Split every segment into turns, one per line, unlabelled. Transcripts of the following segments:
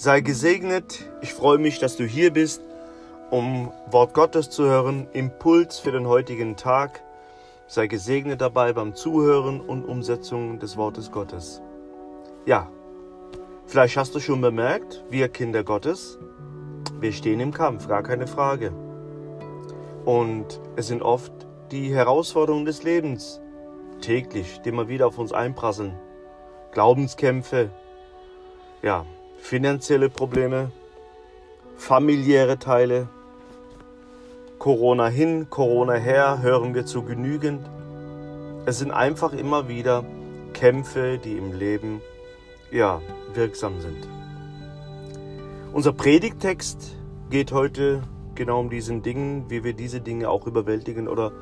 Sei gesegnet. Ich freue mich, dass du hier bist, um Wort Gottes zu hören. Impuls für den heutigen Tag. Sei gesegnet dabei beim Zuhören und Umsetzung des Wortes Gottes. Ja, vielleicht hast du schon bemerkt, wir Kinder Gottes, wir stehen im Kampf, gar keine Frage. Und es sind oft die Herausforderungen des Lebens, täglich, die immer wieder auf uns einprasseln. Glaubenskämpfe, ja, finanzielle Probleme, familiäre Teile, Corona hin, Corona her, hören wir zu genügend. Es sind einfach immer wieder Kämpfe, die im Leben ja, wirksam sind. Unser Predigtext geht heute genau um diesen Dingen, wie wir diese Dinge auch überwältigen oder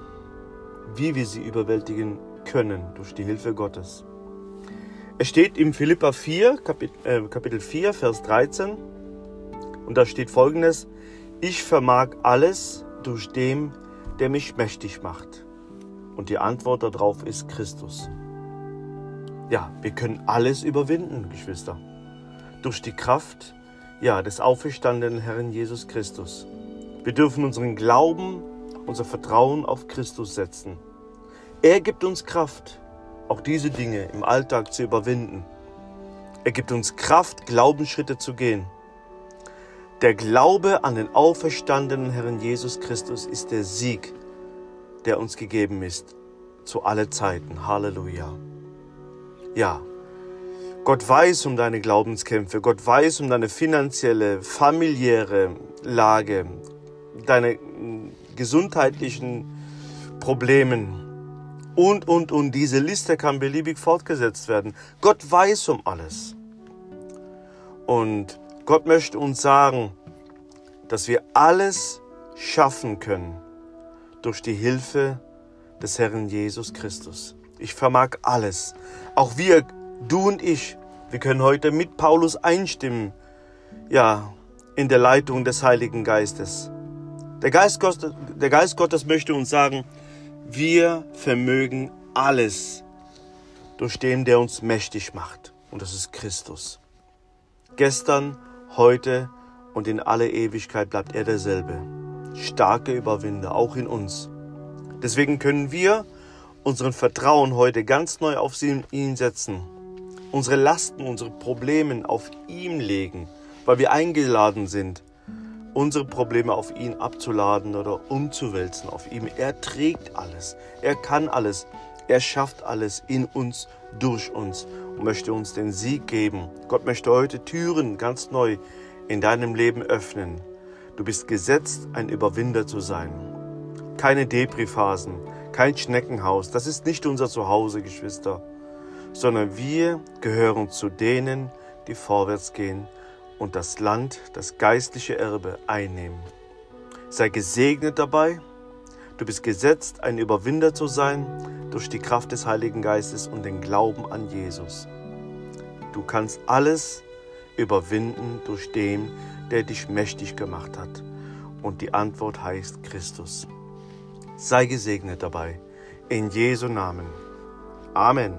wie wir sie überwältigen können durch die Hilfe Gottes. Es steht im Philippa 4, äh, Kapitel 4, Vers 13 und da steht folgendes, ich vermag alles durch dem, der mich mächtig macht. Und die Antwort darauf ist Christus. Ja, wir können alles überwinden, Geschwister. Durch die Kraft, ja, des auferstandenen Herrn Jesus Christus. Wir dürfen unseren Glauben, unser Vertrauen auf Christus setzen. Er gibt uns Kraft, auch diese Dinge im Alltag zu überwinden. Er gibt uns Kraft, Glaubensschritte zu gehen. Der Glaube an den auferstandenen Herrn Jesus Christus ist der Sieg, der uns gegeben ist, zu alle Zeiten. Halleluja. Ja, Gott weiß um deine Glaubenskämpfe, Gott weiß um deine finanzielle, familiäre Lage, deine gesundheitlichen Problemen, und, und, und. Diese Liste kann beliebig fortgesetzt werden. Gott weiß um alles. Und Gott möchte uns sagen, dass wir alles schaffen können durch die Hilfe des Herrn Jesus Christus. Ich vermag alles. Auch wir, du und ich, wir können heute mit Paulus einstimmen, ja, in der Leitung des Heiligen Geistes. Der Geist, Gottes, der Geist Gottes möchte uns sagen, wir vermögen alles durch den, der uns mächtig macht. Und das ist Christus. Gestern, heute und in alle Ewigkeit bleibt er derselbe. Starke Überwinder, auch in uns. Deswegen können wir unseren Vertrauen heute ganz neu auf ihn setzen. Unsere Lasten, unsere Probleme auf ihm legen, weil wir eingeladen sind, unsere Probleme auf ihn abzuladen oder umzuwälzen auf ihm. Er trägt alles, er kann alles, er schafft alles in uns, durch uns und möchte uns den Sieg geben. Gott möchte heute Türen ganz neu in deinem Leben öffnen. Du bist gesetzt, ein Überwinder zu sein. Keine Depri-Phasen, kein Schneckenhaus, das ist nicht unser Zuhause, Geschwister, sondern wir gehören zu denen, die vorwärts gehen und das Land, das geistliche Erbe einnehmen. Sei gesegnet dabei. Du bist gesetzt, ein Überwinder zu sein durch die Kraft des Heiligen Geistes und den Glauben an Jesus. Du kannst alles überwinden durch den, der dich mächtig gemacht hat. Und die Antwort heißt Christus. Sei gesegnet dabei. In Jesu Namen. Amen.